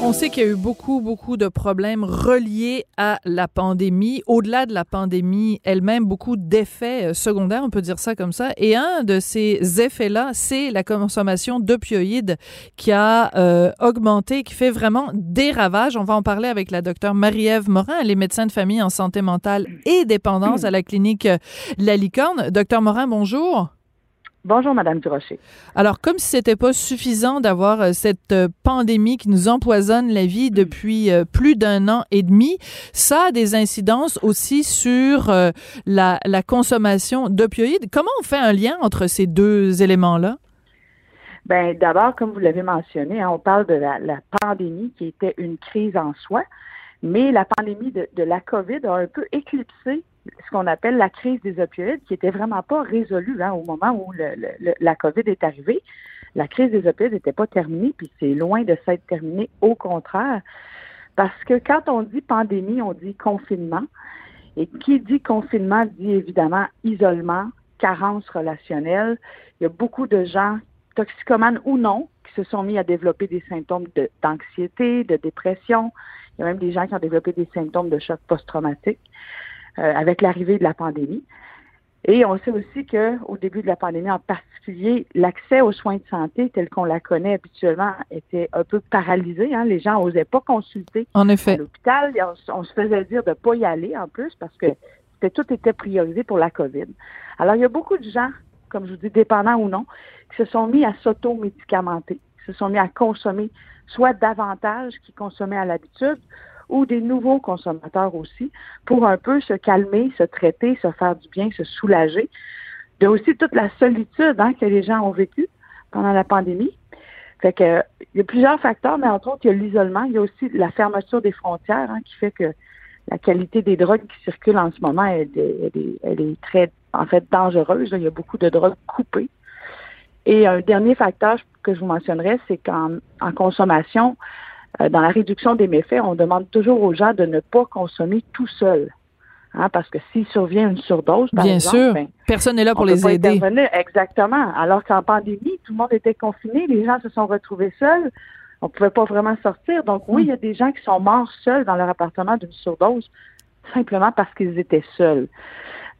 On sait qu'il y a eu beaucoup, beaucoup de problèmes reliés à la pandémie. Au-delà de la pandémie elle-même, beaucoup d'effets euh, secondaires, on peut dire ça comme ça. Et un de ces effets-là, c'est la consommation d'opioïdes qui a euh, augmenté, qui fait vraiment des ravages. On va en parler avec la docteure Marie-Ève Morin, elle est médecin de famille en santé mentale et dépendance à la clinique euh, La Licorne. Docteur Morin, bonjour. Bonjour, Madame Durocher. Alors, comme si c'était pas suffisant d'avoir euh, cette euh, pandémie qui nous empoisonne la vie depuis euh, plus d'un an et demi, ça a des incidences aussi sur la, la consommation d'opioïdes. Comment on fait un lien entre ces deux éléments-là? Ben, d'abord, comme vous l'avez mentionné, hein, on parle de la, la pandémie qui était une crise en soi, mais la pandémie de, de la COVID a un peu éclipsé ce qu'on appelle la crise des opioïdes, qui était vraiment pas résolue hein, au moment où la COVID est arrivée. La crise des opioïdes n'était pas terminée, puis c'est loin de s'être terminée, au contraire. Parce que quand on dit pandémie, on dit confinement. Et qui dit confinement dit évidemment isolement, carence relationnelle. Il y a beaucoup de gens, toxicomanes ou non, qui se sont mis à développer des symptômes d'anxiété, de, dépression. Il y a même des gens qui ont développé des symptômes de choc post-traumatique avec l'arrivée de la pandémie. Et on sait aussi que au début de la pandémie en particulier, l'accès aux soins de santé tel qu'on la connaît habituellement était un peu paralysé. Hein. Les gens n'osaient pas consulter En à effet. l'hôpital. Et On, on se faisait dire de ne pas y aller en plus parce que tout était priorisé pour la COVID. Alors, il y a beaucoup de gens, comme je vous dis, dépendants ou non, qui se sont mis à s'auto-médicamenter, qui se sont mis à consommer soit davantage qu'ils consommaient à l'habitude ou des nouveaux consommateurs aussi pour un peu se calmer, se traiter, se faire du bien, se soulager de aussi toute la solitude hein, que les gens ont vécu pendant la pandémie. Fait que il y a plusieurs facteurs, mais entre autres, il y a l'isolement, il y a aussi la fermeture des frontières hein, qui fait que la qualité des drogues qui circulent en ce moment, elle, est- elle elle est très, en fait, dangereuse. Il y a beaucoup de drogues coupées. Et un dernier facteur que je vous mentionnerai, c'est qu'en en consommation, dans la réduction des méfaits, on demande toujours aux gens de ne pas consommer tout seul. Hein, parce que s'il survient une surdose, par Bien exemple, sûr. ben, Personne n'est là pour on les aider. intervenir. Exactement. Alors qu'en pandémie, tout le monde était confiné, les gens se sont retrouvés seuls. On pouvait pas vraiment sortir. Donc oui, il y a des gens qui sont morts seuls dans leur appartement d'une surdose, simplement parce qu'ils étaient seuls.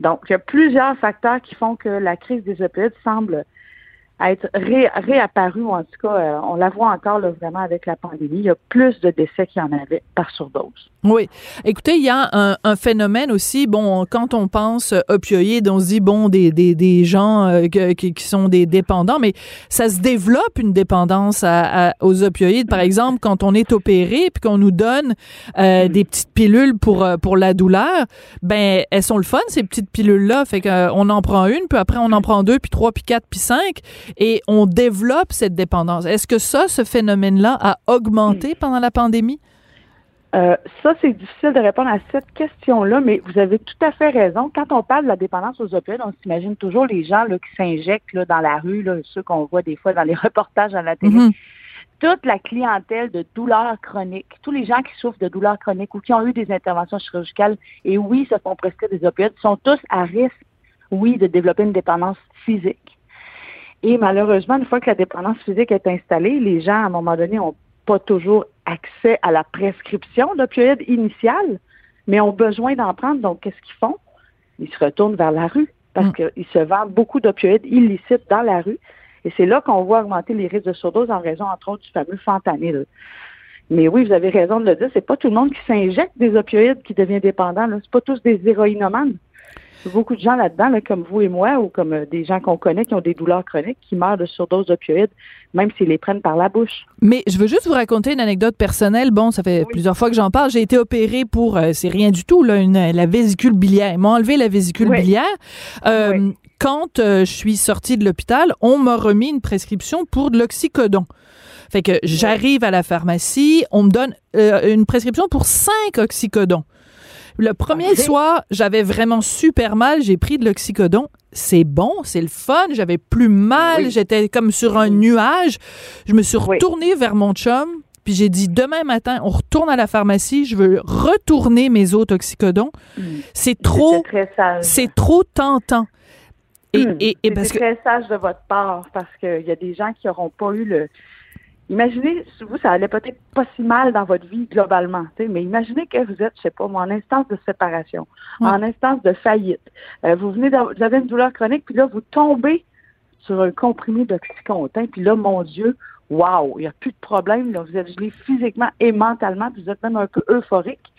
Donc, il y a plusieurs facteurs qui font que la crise des opioïdes semble être ré- réapparue, ou en tout cas, euh, on la voit encore là, vraiment avec la pandémie. Il y a plus de décès qu'il y en avait par surdose. Oui. Écoutez, il y a un, un phénomène aussi, bon, quand on pense euh, opioïdes, on se dit, bon, des, des, des gens euh, qui, qui sont des dépendants, mais ça se développe une dépendance à- à- aux opioïdes. Par exemple, quand on est opéré puis qu'on nous donne euh, des petites pilules pour, euh, pour la douleur, ben, elles sont le fun, ces petites pilules-là. Fait qu'on en prend une, puis après, on en prend deux, puis trois, puis quatre, puis cinq, et on développe cette dépendance. Est-ce que ça, ce phénomène-là, a augmenté pendant la pandémie? Euh, ça, c'est difficile de répondre à cette question-là, mais vous avez tout à fait raison. Quand on parle de la dépendance aux opioïdes, on s'imagine toujours les gens là, qui s'injectent là, dans la rue, là, ceux qu'on voit des fois dans les reportages à la télé. Mhm. Toute la clientèle de douleurs chroniques, tous les gens qui souffrent de douleurs chroniques ou qui ont eu des interventions chirurgicales et oui, se font prescrire des opioïdes, sont tous à risque, oui, de développer une dépendance physique. Et malheureusement, une fois que la dépendance physique est installée, les gens, à un moment donné, ont pas toujours accès à la prescription d'opioïdes initiale, mais ont besoin d'en prendre. Donc, qu'est-ce qu'ils font? ils se retournent vers la rue parce Mm. qu'ils se vendent beaucoup d'opioïdes illicites dans la rue. Et c'est là qu'on voit augmenter les risques de surdose en raison, entre autres, du fameux fentanyl. Mais oui, vous avez raison de le dire, c'est pas tout le monde qui s'injecte des opioïdes qui devient dépendant. C'est pas tous des héroïnomanes. Beaucoup de gens là-dedans, là, comme vous et moi, ou comme euh, des gens qu'on connaît qui ont des douleurs chroniques, qui meurent de surdose d'opioïdes, même s'ils les prennent par la bouche. Mais je veux juste vous raconter une anecdote personnelle. Bon, ça fait Oui. plusieurs fois que j'en parle. J'ai été opérée pour, euh, c'est rien du tout, là, une, la vésicule biliaire. Ils m'ont enlevé la vésicule Oui. biliaire. Euh, Oui. Quand euh, je suis sortie de l'hôpital, on m'a remis une prescription pour de l'oxycodon. Fait que j'arrive à la pharmacie, on me donne une prescription pour cinq oxycodons. Le premier soir, j'avais vraiment super mal, j'ai pris de l'oxycodon. C'est bon, c'est le fun, j'avais plus mal, Oui. j'étais comme sur un nuage. Je me suis Oui. retournée vers mon chum, puis j'ai dit demain matin, on retourne à la pharmacie, je veux retourner mes autres oxycodons. C'est trop, c'est trop tentant. Et, que très sage de votre part parce qu'il y a des gens qui n'auront pas eu le. Imaginez, vous, ça allait peut-être pas si mal dans votre vie globalement, mais imaginez que vous êtes, je sais pas, moi, en instance de séparation, en instance de faillite. Euh, vous venez, d'avoir- vous avez une douleur chronique, puis là, vous tombez sur un comprimé d'oxycontin, puis là, mon Dieu, waouh, il n'y a plus de problème, là, vous êtes gelé physiquement et mentalement, puis vous êtes même un peu euphorique.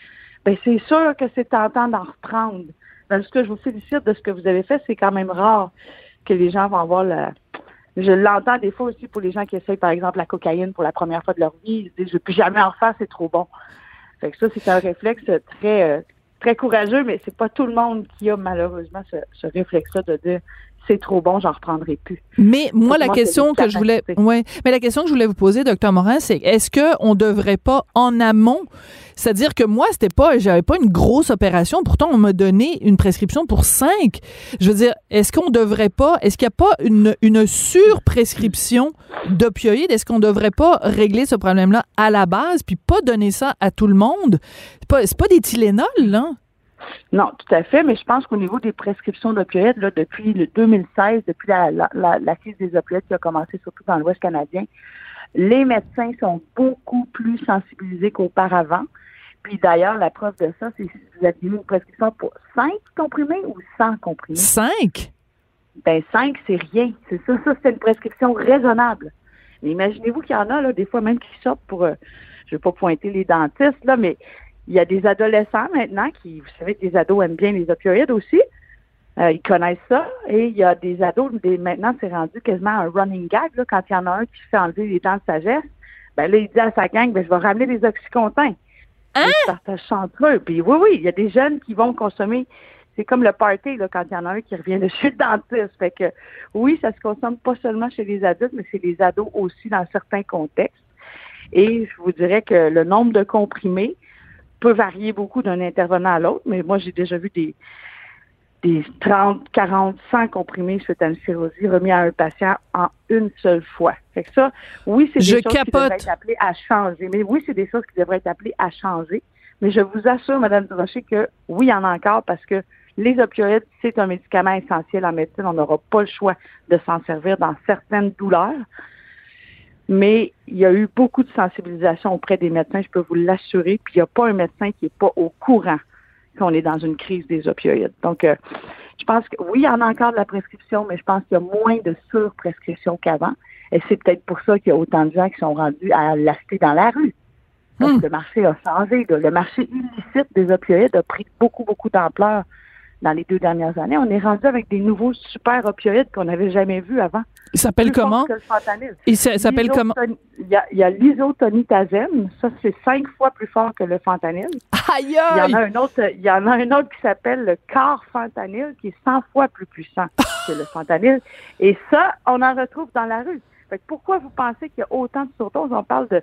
Ben, c'est sûr que c'est tentant d'en reprendre. Ben, ce que je vous félicite de ce que vous avez fait, c'est quand même rare que les gens vont avoir la. Je l'entends des fois aussi pour les gens qui essayent, par exemple, la cocaïne pour la première fois de leur vie. Ils se disent, je ne plus jamais en refaire, c'est trop bon. Fait que ça, c'est un réflexe très, euh, très courageux, mais c'est pas tout le monde qui a malheureusement ce, ce réflexe-là de dire c'est trop bon, j'en reprendrai plus. Mais moi, la moi, question que je voulais, capacité. ouais, mais la question que je voulais vous poser, docteur Morin, c'est est-ce que on devrait pas en amont, c'est-à-dire que moi, c'était pas, j'avais pas une grosse opération, pourtant on m'a donné une prescription pour cinq. Je veux dire, est-ce qu'on devrait pas, est-ce qu'il y a pas une, une surprescription d'opioïdes? Est-ce qu'on devrait pas régler ce problème-là à la base, puis pas donner ça à tout le monde? C'est pas, pas des Tylenol, là. Non, tout à fait, mais je pense qu'au niveau des prescriptions d'opioïdes, là, depuis le 2016, depuis la, la, la, la crise des opioïdes qui a commencé surtout dans l'Ouest canadien, les médecins sont beaucoup plus sensibilisés qu'auparavant. Puis d'ailleurs, la preuve de ça, c'est si vous aviez eu une prescription pour 5 comprimés ou 100 comprimés? Cinq? Ben 5, c'est rien. C'est ça, ça c'est une prescription raisonnable. Mais imaginez-vous qu'il y en a, là, des fois même qui sortent pour, euh, je ne vais pas pointer les dentistes, là, mais il y a des adolescents maintenant qui, vous savez que les ados aiment bien les opioïdes aussi. Euh, ils connaissent ça. Et il y a des ados, des, maintenant, c'est rendu quasiment un running gag, là, quand il y en a un qui fait enlever les dents de sagesse. Ben là, il dit à sa gang, ben, je vais ramener des oxycontins. Hein? Ils partagent entre eux. Puis oui, oui, il y a des jeunes qui vont consommer. C'est comme le party, là, quand il y en a un qui revient de chez le dentiste. Fait que oui, ça se consomme pas seulement chez les adultes, mais c'est les ados aussi dans certains contextes. Et je vous dirais que le nombre de comprimés peut varier beaucoup d'un intervenant à l'autre, mais moi, j'ai déjà vu des, des 30, 40, 100 comprimés suite à une cirrhosie remis à un patient en une seule fois. Fait que ça, oui, c'est des Je choses qui devraient être appelées à changer. Mais oui, c'est des choses qui devraient être appelées à changer. Mais je vous assure, Madame Durocher, que oui, il y en a encore parce que les opioïdes, c'est un médicament essentiel en médecine. On n'aura pas le choix de s'en servir dans certaines douleurs. Mais il y a eu beaucoup de sensibilisation auprès des médecins, je peux vous l'assurer. Puis il n'y a pas un médecin qui n'est pas au courant qu'on est dans une crise des opioïdes. Donc, euh, je pense que oui, il y en a encore de la prescription, mais je pense qu'il y a moins de surprescription qu'avant. Et c'est peut-être pour ça qu'il y a autant de gens qui sont rendus à l'acheter dans la rue. Parce Hmm. le marché a changé. là. Le marché illicite des opioïdes a pris beaucoup, beaucoup d'ampleur dans les deux dernières années. On est rendu avec des nouveaux super opioïdes qu'on n'avait jamais vus avant. Il s'appelle comment? que le fentanyl. Il s'a- s'appelle comment? Il y a, l'isotonitazène. Ça, c'est cinq fois plus fort que le fentanyl. Aïe Il y en a un autre, il y en a un autre qui s'appelle le carfentanyl, qui est 100 fois plus puissant que le fentanyl. Et ça, on en retrouve dans la rue. Fait que pourquoi vous pensez qu'il y a autant de surdoses? On parle de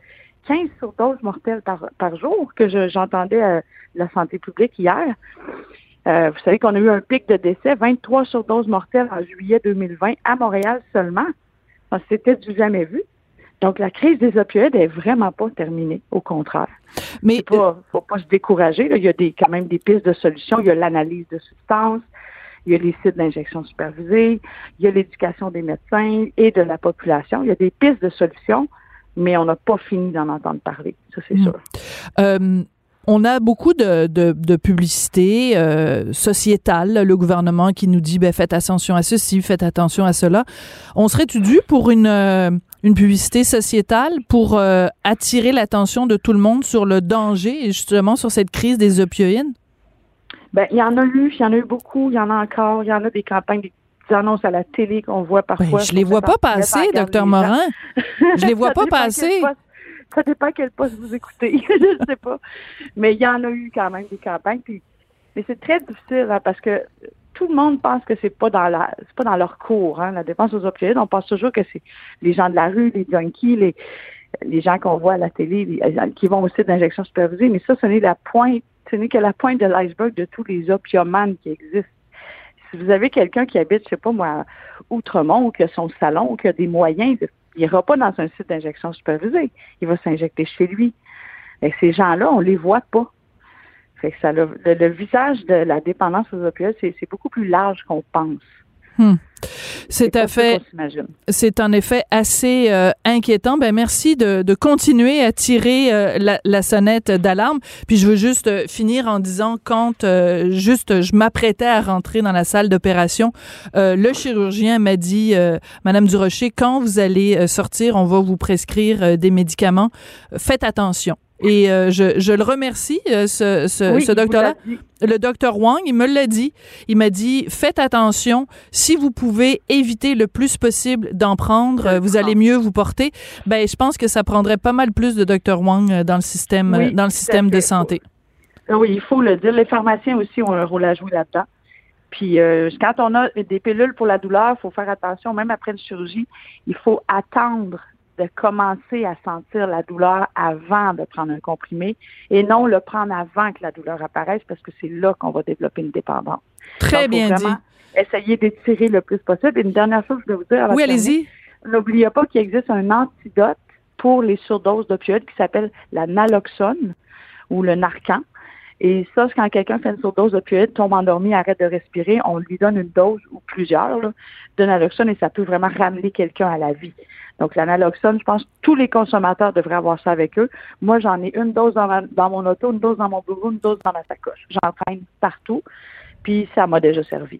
15 surdoses mortelles par, par jour que je- j'entendais à la santé publique hier. Euh, vous savez qu'on a eu un pic de décès, 23 surdoses mortelles en juillet 2020 à Montréal seulement. C'était du jamais vu. Donc, la crise des opioïdes est vraiment pas terminée, au contraire. Mais Il ne faut pas se décourager. là. Il y a des, quand même des pistes de solutions. Il y a l'analyse de substances, il y a les sites d'injection supervisés, il y a l'éducation des médecins et de la population. Il y a des pistes de solutions, mais on n'a pas fini d'en entendre parler. Ça, c'est Mm. sûr. Euh, on a beaucoup de, de, de publicité euh, sociétale, le gouvernement qui nous dit ben, faites attention à ceci, faites attention à cela. On serait-tu dû pour une, euh, une publicité sociétale pour euh, attirer l'attention de tout le monde sur le danger et justement sur cette crise des opioïdes? Ben, il y en a eu, il y en a eu beaucoup, il y en a encore, il y en a des campagnes, des annonces à la télé qu'on voit parfois. Ben, je les vois pas passer, docteur Morin. Je les vois pas passer. Ça dépend quel poste vous écoutez, je sais pas. Mais il y en a eu quand même des campagnes. Puis, mais c'est très difficile hein, parce que tout le monde pense que c'est pas dans la, c'est pas dans leur cours. Hein, la dépense aux opioïdes, on pense toujours que c'est les gens de la rue, les junkies, les les gens qu'on voit à la télé, les- qui vont au site d'injection supervisée. Mais ça, ce n'est la pointe, ce n'est que la pointe de l'iceberg de tous les opiomanes qui existent. Si vous avez quelqu'un qui habite, je sais pas moi, à Outremont ou qui a son salon ou qui a des moyens, il n'ira pas dans un site d'injection supervisé. Il va s'injecter chez lui. Et ces gens-là, on les voit pas. Fait que ça, le, visage de la dépendance aux opioïdes, c'est beaucoup plus large qu'on pense. C'est pas à fait. C'est en effet assez euh, inquiétant. Ben merci de, de continuer à tirer euh, la, la sonnette d'alarme. Puis je veux juste euh, finir en disant quand juste je m'apprêtais à rentrer dans la salle d'opération, le chirurgien m'a dit, Madame Durocher, quand vous allez sortir, on va vous prescrire des médicaments. Faites attention. Et euh, je, je le remercie, euh, ce, ce, Oui, ce il vous docteur-là le docteur Wang, il me l'a dit. Il m'a dit faites attention. Si vous pouvez éviter le plus possible d'en prendre, euh, vous allez mieux vous porter. Ben, je pense que ça prendrait pas mal plus de docteur Wang dans le système, Oui, dans le système de santé. Ah Oui, il faut le dire. Les pharmaciens aussi ont un rôle à jouer là-dedans. Puis euh, quand on a des pilules pour la douleur, il faut faire attention, même après une chirurgie, il faut attendre de commencer à sentir la douleur avant de prendre un comprimé et non le prendre avant que la douleur apparaisse parce que c'est là qu'on va développer une dépendance. Très Donc, bien dit. Essayer d'étirer le plus possible. Et une dernière chose que je voulais vous dire. Oui, allez-y. N'oubliez pas qu'il existe un antidote pour les surdoses d'opioïdes qui s'appelle la naloxone ou le Narcan. Et ça, quand quelqu'un fait une surdose d'opioïdes, tombe endormi, arrête de respirer, on lui donne une dose ou plusieurs là, de naloxone et ça peut vraiment ramener quelqu'un à la vie. Donc, la naloxone, je pense que tous les consommateurs devraient avoir ça avec eux. Moi, j'en ai une dose dans, ma- dans mon auto, une dose dans mon bureau, une dose dans ma sacoche. J'en traîne partout, puis ça m'a déjà servi.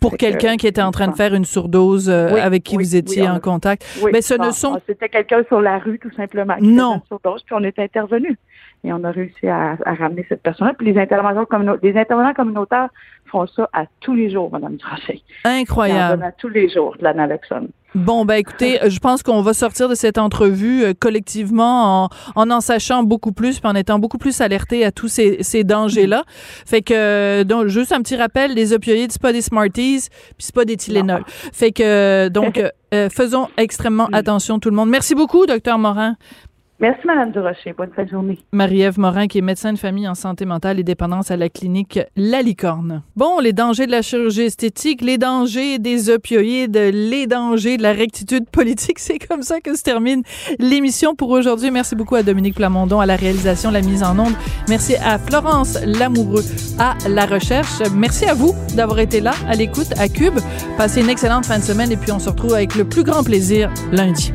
Pour que, quelqu'un qui était en train de faire une surdose euh, Oui, avec qui oui, vous étiez oui, en contact. Oui, Mais ce ne sont- C'était quelqu'un sur la rue, tout simplement. qui Non. faisait une surdose, puis on est intervenu. Et on a réussi à, à ramener cette personne-là. Puis les intervenants, communautaires, les intervenants communautaires font ça à tous les jours, Madame en Incroyable. à tous les jours de la naloxone. Bon, ben écoutez, je pense qu'on va sortir de cette entrevue euh, collectivement en, en en sachant beaucoup plus, puis en étant beaucoup plus alerté à tous ces, ces dangers-là. Fait que, euh, donc, juste un petit rappel, les opioïdes, c'est pas des Smarties, puis c'est pas des Tylenol. Fait que, euh, donc, euh, euh, faisons extrêmement attention tout le monde. Merci beaucoup, docteur Morin. Merci, Madame Durocher. Bonne fin de journée. Marie-Ève Morin, qui est médecin de famille en santé mentale et dépendance à la clinique La Licorne. Bon, les dangers de la chirurgie esthétique, les dangers des opioïdes, les dangers de la rectitude politique, c'est comme ça que se termine l'émission pour aujourd'hui. Merci beaucoup à Dominique Plamondon à la réalisation, la mise en onde. Merci à Florence Lamoureux à la recherche. Merci à vous d'avoir été là à l'écoute à Cube. Passez une excellente fin de semaine et puis on se retrouve avec le plus grand plaisir lundi.